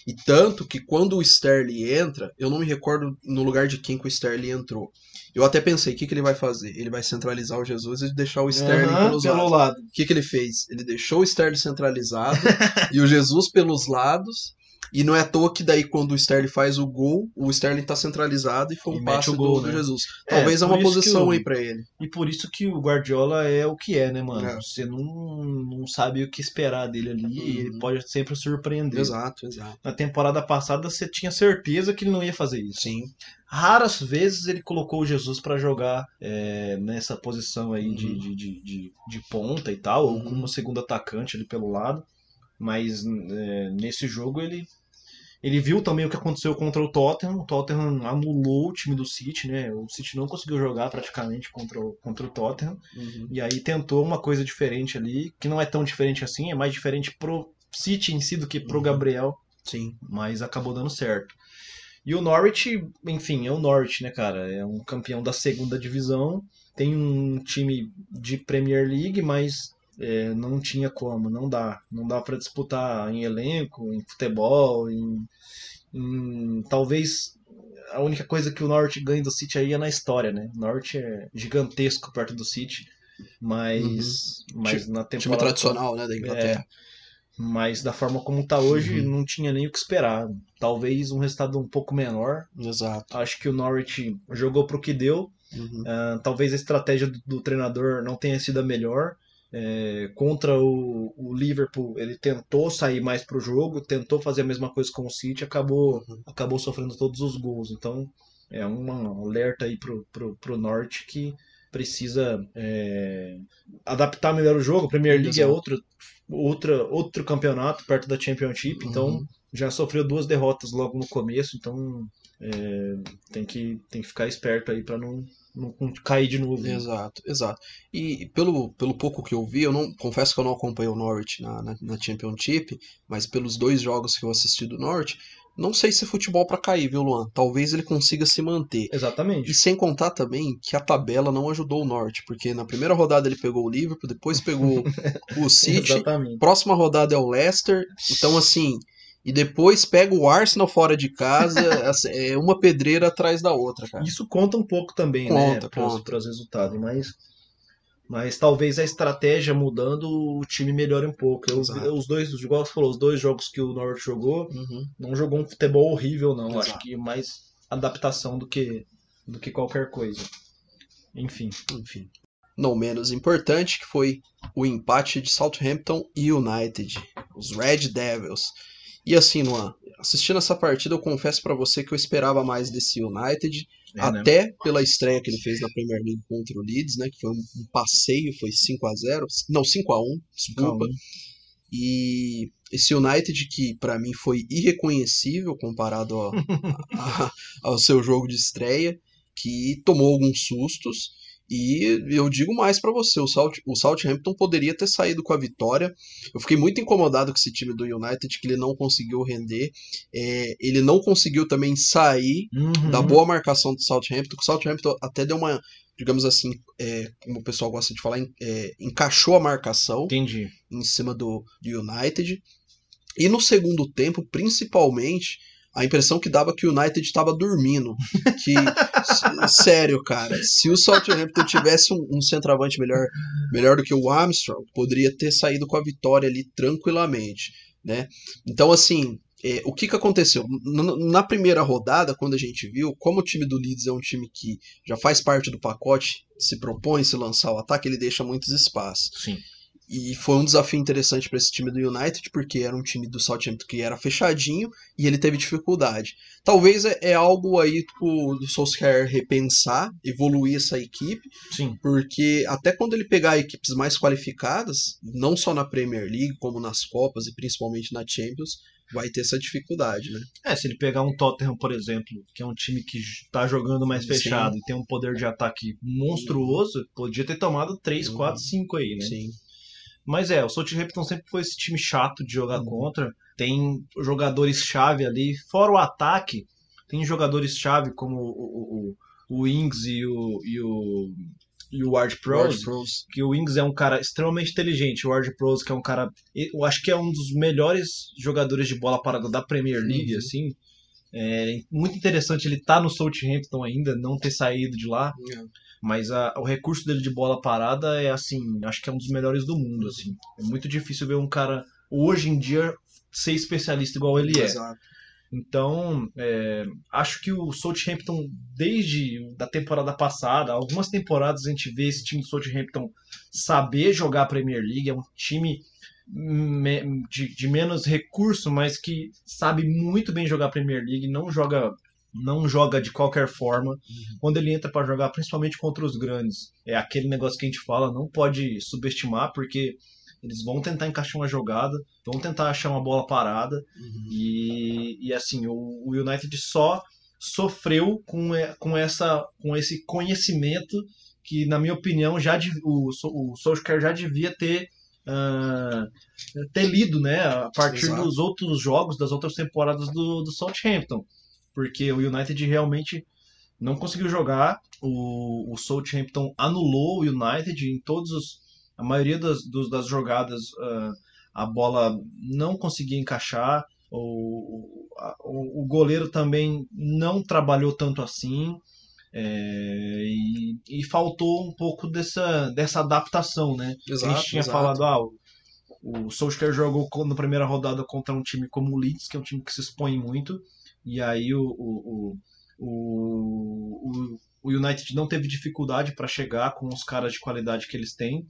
E tanto que quando o Sterling entra, eu não me recordo no lugar de quem que o Sterling entrou. Eu até pensei, o que, que ele vai fazer? Ele vai centralizar o Jesus e deixar o Sterling Aham, pelos pelo lados. lado. O que, que ele fez? Ele deixou o Sterling centralizado e o Jesus pelos lados. E não é à toa que daí quando o Sterling faz o gol, o Sterling tá centralizado e foi um E passe o gol, do, do né? Jesus. É, Talvez é, por uma posição o- aí pra ele. E por isso que o Guardiola é o que é, né, mano? É. Você não, não sabe o que esperar dele ali e Uhum. ele pode sempre surpreender. Exato, exato. Na temporada passada você tinha certeza que ele não ia fazer isso. Sim. Raras vezes ele colocou o Jesus pra jogar é, nessa posição aí de, Uhum. de, de, de, de ponta e tal, ou Uhum. como segundo atacante ali pelo lado. Mas é, nesse jogo ele ele viu também o que aconteceu contra o Tottenham. O Tottenham anulou o time do City, né? O City não conseguiu jogar praticamente contra o, contra o Tottenham. Uhum. E aí tentou uma coisa diferente ali, que não é tão diferente assim, é mais diferente pro City em si do que pro Uhum. Gabriel Sim. mas acabou dando certo. E o Norwich, enfim, é o Norwich, né, cara? É um campeão da segunda divisão, tem um time de Premier League, mas é, não tinha como, não dá. Não dá para disputar em elenco, em futebol, em, em- Talvez a única coisa que o Norwich ganha do City aí é na história, né? O Norwich é gigantesco perto do City, mas, mas na temporada. Time tradicional, né, da Inglaterra. Mas da forma como tá hoje, Uhum. não tinha nem o que esperar. Talvez um resultado um pouco menor. Exato. Acho que o Norwich jogou pro que deu. Uhum. Ah, talvez a estratégia do, do treinador não tenha sido a melhor. É, contra o, o Liverpool, ele tentou sair mais pro jogo, tentou fazer a mesma coisa com o City, acabou, Uhum. acabou sofrendo todos os gols. Então é um alerta aí pro, pro, pro Norte que precisa é, adaptar melhor o jogo. A Premier League é outro, outra, outro campeonato perto da Championship, então Uhum. já sofreu duas derrotas logo no começo, então é, tem, que, tem que ficar esperto aí para não, não cair de novo. Exato, exato. E pelo, pelo pouco que eu vi, eu não confesso que eu não acompanhei o Norwich na, na, na Championship, mas pelos dois jogos que eu assisti do Norwich, não sei se é futebol para cair, viu, Luan? Talvez ele consiga se manter. Exatamente. E sem contar também que a tabela não ajudou o Norte, porque na primeira rodada ele pegou o Liverpool, depois pegou o City, Exatamente. próxima rodada é o Leicester. Então, assim, e depois pega o Arsenal fora de casa, é uma pedreira atrás da outra, cara. Isso conta um pouco também, Conta, né, para os conta. resultados, mas mas talvez a estratégia mudando o time melhore um pouco. Eu- os dois, igual você falou, os dois jogos que o Norwich jogou, Uhum. não jogou um futebol horrível não, Exato. acho que mais adaptação do que do que qualquer coisa. Enfim, Enfim. Não menos importante, que foi o empate de Southampton e United, os Red Devils. E assim, Luan, assistindo essa partida, eu confesso pra você que eu esperava mais desse United, é, né? até pela estreia que ele fez na Premier League contra o Leeds, né, que foi um, passeio, foi 5 a 0, não, 5 a 1, desculpa. E esse United que pra mim foi irreconhecível comparado ao, a- ao seu jogo de estreia, que tomou alguns sustos. E eu digo mais pra você, o, South, o Southampton poderia ter saído com a vitória. Eu fiquei muito incomodado com esse time do United, que ele não conseguiu render. É, ele não conseguiu também sair Uhum. da boa marcação do Southampton, o Southampton até deu uma, digamos assim, é, como o pessoal gosta de falar, é, encaixou a marcação Entendi. em cima do, do United. E no segundo tempo, principalmente, a impressão que dava que o United estava dormindo. Que, sério, cara, se o Southampton tivesse um, um centroavante melhor, melhor do que o Armstrong, poderia ter saído com a vitória ali tranquilamente, né? Então, assim, é, o que, que aconteceu? N- Na primeira rodada, quando a gente viu, como o time do Leeds é um time que já faz parte do pacote, se propõe se lançar o ataque, ele deixa muitos espaços. Sim. E foi um desafio interessante para esse time do United, porque era um time do Southampton que era fechadinho e ele teve dificuldade. Talvez é, é algo aí tipo, do Solskjaer repensar, evoluir essa equipe, Sim. porque até quando ele pegar equipes mais qualificadas, não só na Premier League, como nas Copas e principalmente na Champions, vai ter essa dificuldade, né? É, se ele pegar um Tottenham, por exemplo, que é um time que tá jogando mais Sim. fechado e tem um poder de ataque monstruoso, podia ter tomado 3, Uhum. 4, 5 aí, né? Sim. Mas é, o Southampton sempre foi esse time chato de jogar Uhum. contra. Tem jogadores-chave ali. Fora o ataque, tem jogadores-chave como o, o, o, o Ings e o, e o, e o Ward Prowse. Que o Ings é um cara extremamente inteligente. O Ward Prowse, que é um cara. Eu acho que é um dos melhores jogadores de bola parada da Premier League, Uhum. assim. É muito interessante ele estar no Southampton ainda, não ter saído de lá. Mas a- o recurso dele de bola parada é assim, acho que é um dos melhores do mundo, assim. É muito difícil ver um cara hoje em dia ser especialista igual ele é. Exato. Então, é, acho que o Southampton, desde da temporada passada, algumas temporadas a gente vê esse time do Southampton saber jogar a Premier League, é um time me- de, de menos recurso, mas que sabe muito bem jogar a Premier League, não joga não joga de qualquer forma. Quando ele entra para jogar, principalmente contra os grandes, é aquele negócio que a gente fala, não pode subestimar, porque eles vão tentar encaixar uma jogada, vão tentar achar uma bola parada, Uhum. e, e assim, o, o United só sofreu com, com, essa, com esse conhecimento que, na minha opinião, já o, o Solskjaer já devia ter, ah, ter lido né, a partir Exato. dos outros jogos, das outras temporadas do, do Southampton. Porque o United realmente não conseguiu jogar, o, o Southampton anulou o United em todos os, a maioria das, dos- das jogadas ah, a bola não conseguia encaixar, o, a- o, o goleiro também não trabalhou tanto assim, é, e, e faltou um pouco dessa, dessa adaptação, né? a Exato, gente tinha exato. falado, ah, o, o Solskjaer jogou na primeira rodada contra um time como o Leeds, que é um time que se expõe muito, e aí o, o, o, o, o United não teve dificuldade para chegar com os caras de qualidade que eles têm,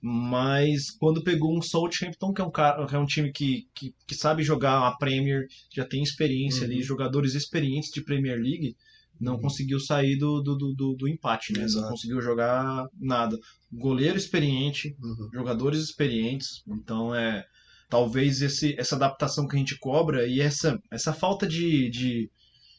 mas quando pegou um Southampton, que é um, cara, que é um time que, que, que sabe jogar a Premier, já tem experiência Uhum. ali, jogadores experientes de Premier League, não Uhum. conseguiu sair do, do, do- do, do empate, né? Exato. Não conseguiu jogar nada. Goleiro experiente, Uhum. jogadores experientes, então é talvez esse, essa adaptação que a gente cobra e essa, essa falta de, de,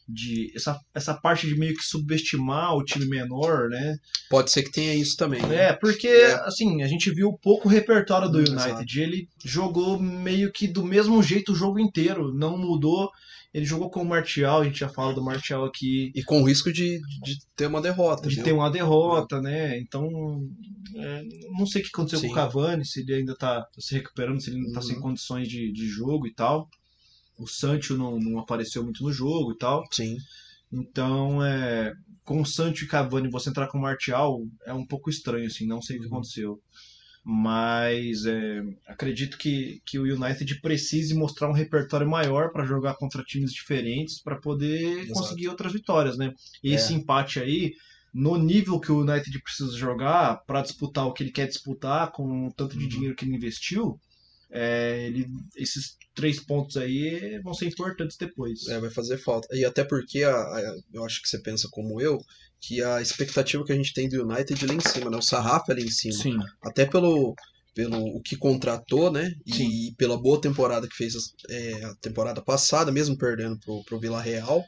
de essa, essa parte de meio que subestimar o time menor, né? Pode ser que tenha isso também. né? É, porque, É. assim, a gente viu pouco repertório do United. exato. Ele jogou meio que do mesmo jeito o jogo inteiro, não mudou. Ele jogou com o Martial, a gente já fala do Martial aqui, E com o risco de, de ter uma derrota. de viu? ter uma derrota, né? Então, é, não sei o que aconteceu Sim. com o Cavani, se ele ainda tá se recuperando, se ele ainda tá Uhum. sem condições de, de jogo e tal. O Sancho não, não apareceu muito no jogo e tal. Sim. Então, é, com o Sancho e Cavani, você entrar com o Martial é um pouco estranho, assim, não sei o que Uhum. aconteceu. Mas é, acredito que, que o United precise mostrar um repertório maior para jogar contra times diferentes para poder Exato. conseguir outras vitórias, né? E É. esse empate aí, no nível que o United precisa jogar para disputar o que ele quer disputar, com o tanto de Uhum. dinheiro que ele investiu, é, ele, esses três pontos aí vão ser importantes depois. É, vai fazer falta. E até porque a, a- eu acho que você pensa como eu, que a expectativa que a gente tem do United é lá em cima, né? O sarrafo é lá em cima. Sim. Até pelo, pelo o que contratou, né? E Sim. pela boa temporada que fez é, a temporada passada, mesmo perdendo pro, pro Vila Real.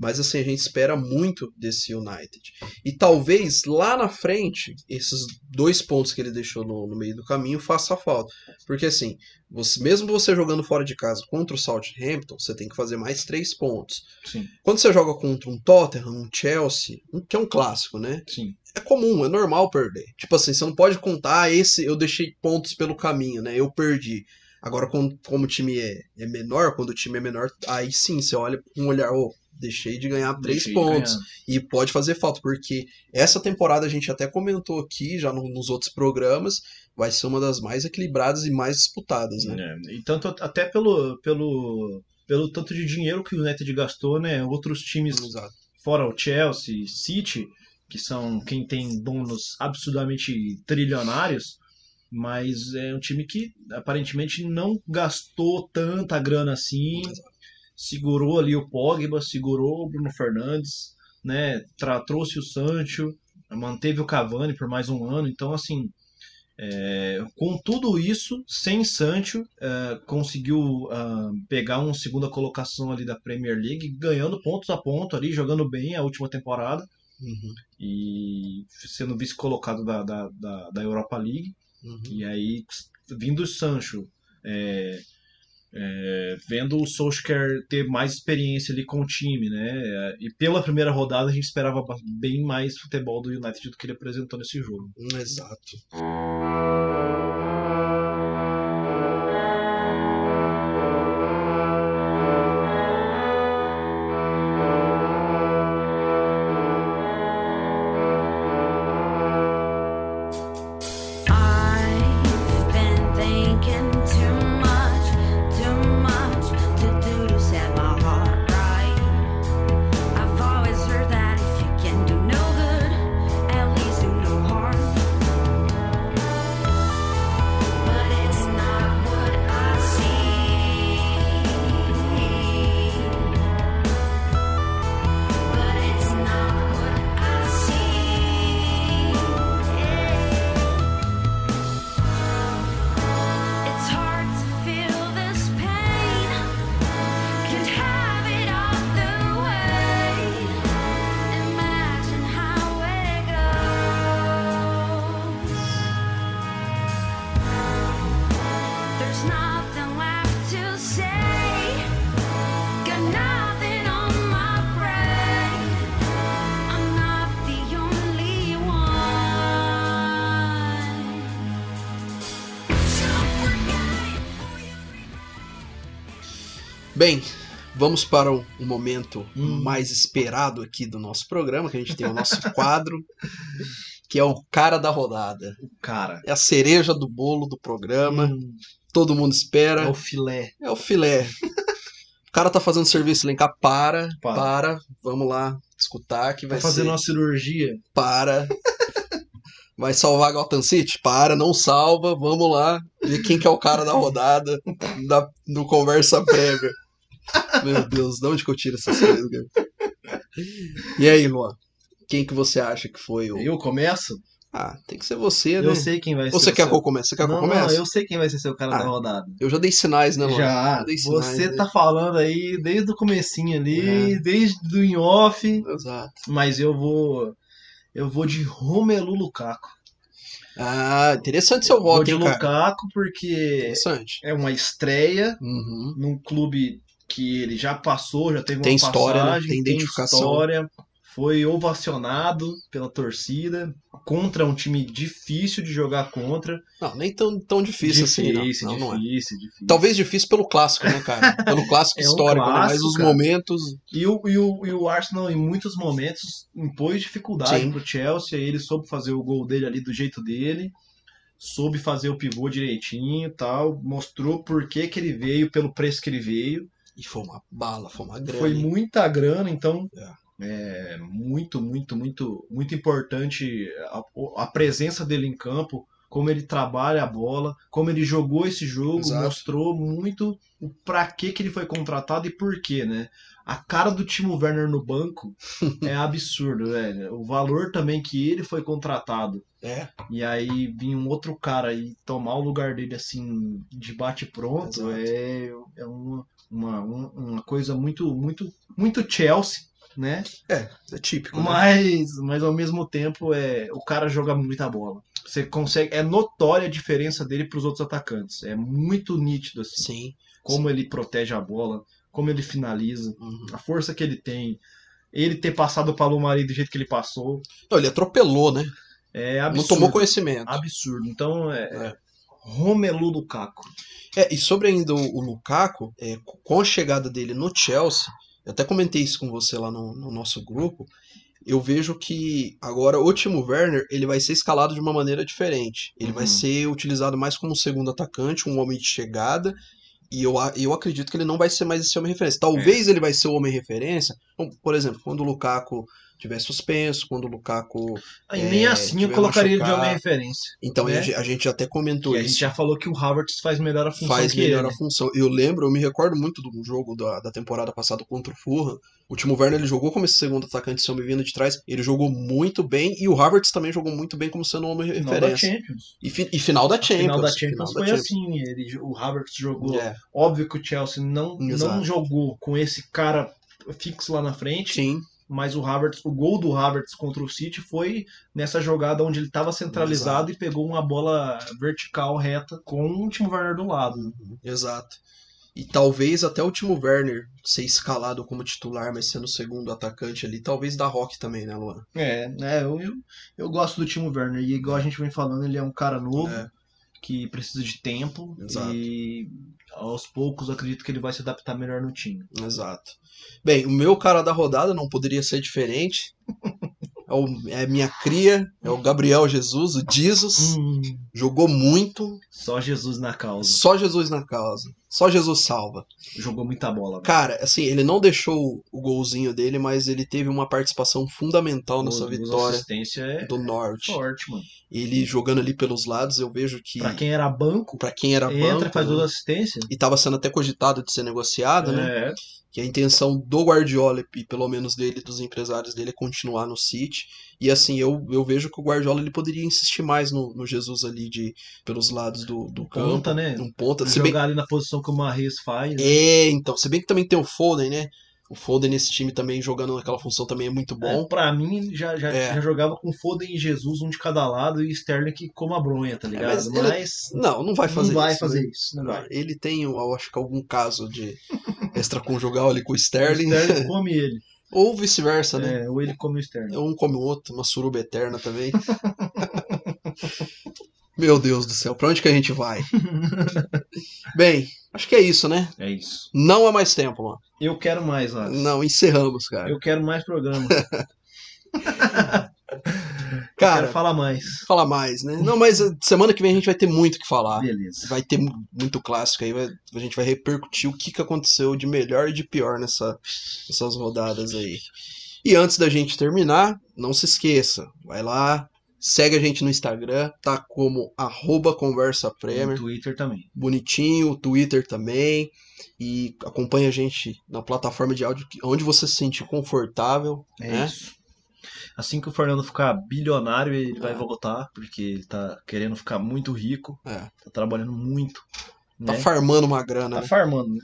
Mas assim, a gente espera muito desse United. E talvez lá na frente, esses dois pontos que ele deixou no, no meio do caminho faça falta. Porque assim, você, mesmo você jogando fora de casa contra o Southampton, você tem que fazer mais três pontos. Sim, Quando você joga contra um Tottenham, um Chelsea, um- que é um clássico, né? sim. É comum, é normal perder. Tipo assim, você não pode contar, ah, esse eu deixei pontos pelo caminho, né? Eu perdi. Agora, quando, como o time é, é menor, quando o time é menor, aí sim, você olha com um olhar, ô, deixei de ganhar três Deixei de pontos. ganhar. E pode fazer falta, porque essa temporada a gente até comentou aqui, já no- nos outros programas, vai ser uma das mais equilibradas e mais disputadas, né? É, e tanto até pelo, pelo, pelo tanto de dinheiro que o United gastou, né? Outros times Exato. fora o Chelsea, City, que são quem tem donos absurdamente trilionários, mas é um time que aparentemente não gastou tanta grana assim, segurou ali o Pogba, segurou o Bruno Fernandes, né? Trouxe o Sancho, manteve o Cavani por mais um ano, então assim é, com tudo isso, sem Sancho, é, conseguiu ah, pegar uma segunda colocação ali da Premier League, ganhando pontos a ponto ali, jogando bem a última temporada Uhum, e sendo vice-colocado da, da, da, da Europa League. uhum. E aí, vindo o Sancho, é, vendo o Solskjaer ter mais experiência ali com o time, né? E pela primeira rodada a gente esperava bem mais futebol do United do que ele apresentou nesse jogo. Exato. Vamos para o, o momento Hum. mais esperado aqui do nosso programa, que a gente tem o nosso quadro, que é o cara da rodada. Cara, É a cereja do bolo do programa, hum, todo mundo espera. é o filé. É o filé. O cara tá fazendo serviço lá em cá, para, Para. para, vamos lá escutar que vai Vai fazer ser uma cirurgia. para. Vai salvar Gotham City? Para, não salva, vamos lá ver quem que é o cara da rodada da, do Conversa Prévia. Meu Deus, de onde que eu tiro essas coisas, cara? E aí, Luan? Quem que você acha que foi o... Eu começo? Ah, tem que ser você, né? Eu sei quem vai Ou ser. você o quer seu- que eu comece? Você quer que eu não, não, comece? eu sei quem vai ser seu cara Ah, da rodada. Eu já dei sinais, né, Luan? Já, Eu dei sinais, você né? tá falando aí desde o comecinho ali, É. desde do em off, Exato. mas eu vou eu vou de Romelu Lukaku. Ah, interessante seu vou voto, de hein? Lukaku porque Interessante. é uma estreia Uhum. num clube que ele já passou, já teve uma Tem história, né? passagem, Tem identificação. história, foi ovacionado pela torcida contra um time difícil de jogar contra. Não, nem tão, tão difícil, assim, não. difícil, Não, é. difícil, difícil. Talvez difícil pelo clássico, né, cara? Pelo clássico É um histórico, né? Mas clássico, os cara. momentos. E o, e, o, e o Arsenal, em muitos momentos, impôs dificuldade Sim. pro Chelsea. Ele soube fazer o gol dele ali do jeito dele, soube fazer o pivô direitinho e tal, mostrou por que, que ele veio, pelo preço que ele veio. E foi uma bala, foi uma grana. Foi muita grana, então É. é muito, muito, muito, muito importante a, a presença dele em campo, como ele trabalha a bola, como ele jogou esse jogo, Exato. mostrou muito o pra que que ele foi contratado e por quê, né? A cara do Timo Werner no banco é absurdo, velho. O valor também que ele foi contratado. É, E aí vir um outro cara e tomar o lugar dele assim de bate pronto Exato. é, é uma, uma, um- uma coisa muito muito muito Chelsea, né? é típico. né? Mas mas ao mesmo tempo é o cara joga muita bola. Você consegue é notória a diferença dele para os outros atacantes. É muito nítido assim, Sim. como ele protege a bola, como ele finaliza, Uhum. a força que ele tem. Ele ter passado o Palomari do jeito que ele passou Não, ele atropelou, né? é Não absurdo. tomou conhecimento. absurdo. Então é, É. Romelu Lukaku. É, e sobre ainda o, o Lukaku, é, com a chegada dele no Chelsea, eu até comentei isso com você lá no, no nosso grupo, eu vejo que agora o Timo Werner ele vai ser escalado de uma maneira diferente. Ele vai Uhum. ser utilizado mais como segundo atacante, um homem de chegada, e eu, eu acredito que ele não vai ser mais esse homem referência. Talvez ele vai ser o homem referência, como, por exemplo, quando o Lukaku tiver suspenso, quando o Lukaku... E É, nem assim eu colocaria ele de homem referência. Então Né? a gente- até comentou E a isso. gente já falou que o Havertz faz melhor a função faz melhor ele. a função. Eu lembro, eu me recordo muito do jogo da, da temporada passada contra o Fulham. O Timo Werner ele jogou como esse segundo atacante, se eu me vindo de trás. Ele jogou muito bem e o Havertz também jogou muito bem como sendo um homem Final da referência. Champions. E, fi- e final da A Champions. final da Champions final da foi Champions. assim. Ele, o Havertz jogou. É, Óbvio que o Chelsea não, não jogou com esse cara fixo lá na frente. sim, Mas o Havertz, o gol do Havertz contra o City foi nessa jogada onde ele estava centralizado e pegou uma bola vertical reta com o Timo Werner do lado. exato. E talvez até o Timo Werner ser escalado como titular, mas sendo o segundo atacante ali, talvez da Rock também, né, Luan? É, né? Eu, eu, eu gosto do Timo Werner e igual a gente vem falando, ele é um cara novo É. que precisa de tempo Exato. e aos poucos acredito que ele vai se adaptar melhor no time. Exato. Bem, o meu cara da rodada não poderia ser diferente. É, o- é minha cria, é o Gabriel Jesus, o Jesus. Hum, Jogou muito, só Jesus na causa. só Jesus na causa. Só Jesus salva. Jogou muita bola. velho. Cara, assim, ele não deixou o golzinho dele, mas ele teve uma participação fundamental nessa vitória é do Norte. forte, mano. Ele jogando ali pelos lados, eu vejo que Pra quem era banco, pra quem era entra, banco, faz né, duas assistências. e tava sendo até cogitado de ser negociado, né? É, que a intenção do Guardiola e pelo menos dele, dos empresários dele, é continuar no City. E assim, eu, eu vejo que o Guardiola ele poderia insistir mais no, no Jesus ali de pelos lados do, do campo. ponta, né? Um ponta. Se bem, Jogar ali na posição que o Marres faz. né? é, então, se bem que também tem o Foden, né? O Foden nesse time também jogando naquela função também é muito bom. É, pra mim, já, já, É. já jogava com Foden e Jesus, um de cada lado, e Sterling que como a bronha, tá ligado? mas mas ele- Não, não vai fazer não vai isso. fazer né? isso. Não vai. Ele tem, eu acho que algum caso de extraconjugal ali com o O Sterling, Sterling come ele. ou vice-versa, né? É, ou ele come o Sterling. Um come o outro, uma suruba eterna também. Meu Deus do céu, pra onde que a gente vai? Bem, acho que é isso, né? É isso. Não há mais tempo, mano. Eu quero mais, lá. Não, encerramos, cara. Eu quero mais programa. Cara, quero falar mais. fala mais, né? Não, mas eh, semana que vem a gente vai ter muito o que falar. Beleza. Vai ter mu- muito clássico aí, vai- a gente vai repercutir o que, que aconteceu de melhor e de pior nessa, nessas rodadas aí. E antes da gente terminar, não se esqueça, vai lá, segue a gente no Instagram, tá como arroba conversa No Premier, Twitter também. bonitinho, o Twitter também, e acompanha a gente na plataforma de áudio onde você se sentir confortável, É né? isso. Assim que o Fernando ficar bilionário, ele vai É. voltar, porque ele tá querendo ficar muito rico, É, tá trabalhando muito. tá né? farmando uma grana, Tá né? farmando, né?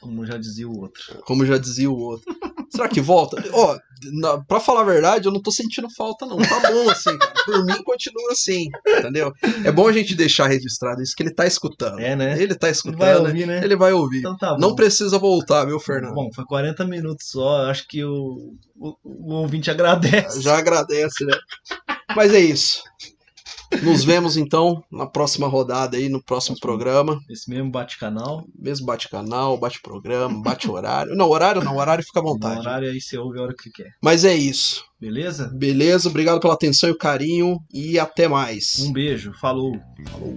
Como já dizia o outro. Como já dizia o outro. Será que volta? Ó, na- pra falar a verdade, eu não tô sentindo falta, não. Tá bom assim, cara. Por mim, continua assim, entendeu? É bom a gente deixar registrado isso, que ele tá escutando. É, né? Ele tá Ele escutando. vai ouvir, né? Ele vai ouvir. Então tá bom. Não precisa voltar, viu, Fernando? Bom, foi 40 minutos só. Acho que o, o, o ouvinte agradece. Já agradece, né? Mas é isso. Nos vemos então na próxima rodada aí, no próximo programa. Esse mesmo bate-canal. Mesmo bate-canal, bate-programa, bate-horário. Não, horário não, horário fica à No vontade. horário aí você ouve a hora que quer. Mas é isso. Beleza? Beleza? Obrigado pela atenção e o carinho e até mais. Um beijo. Falou. Falou.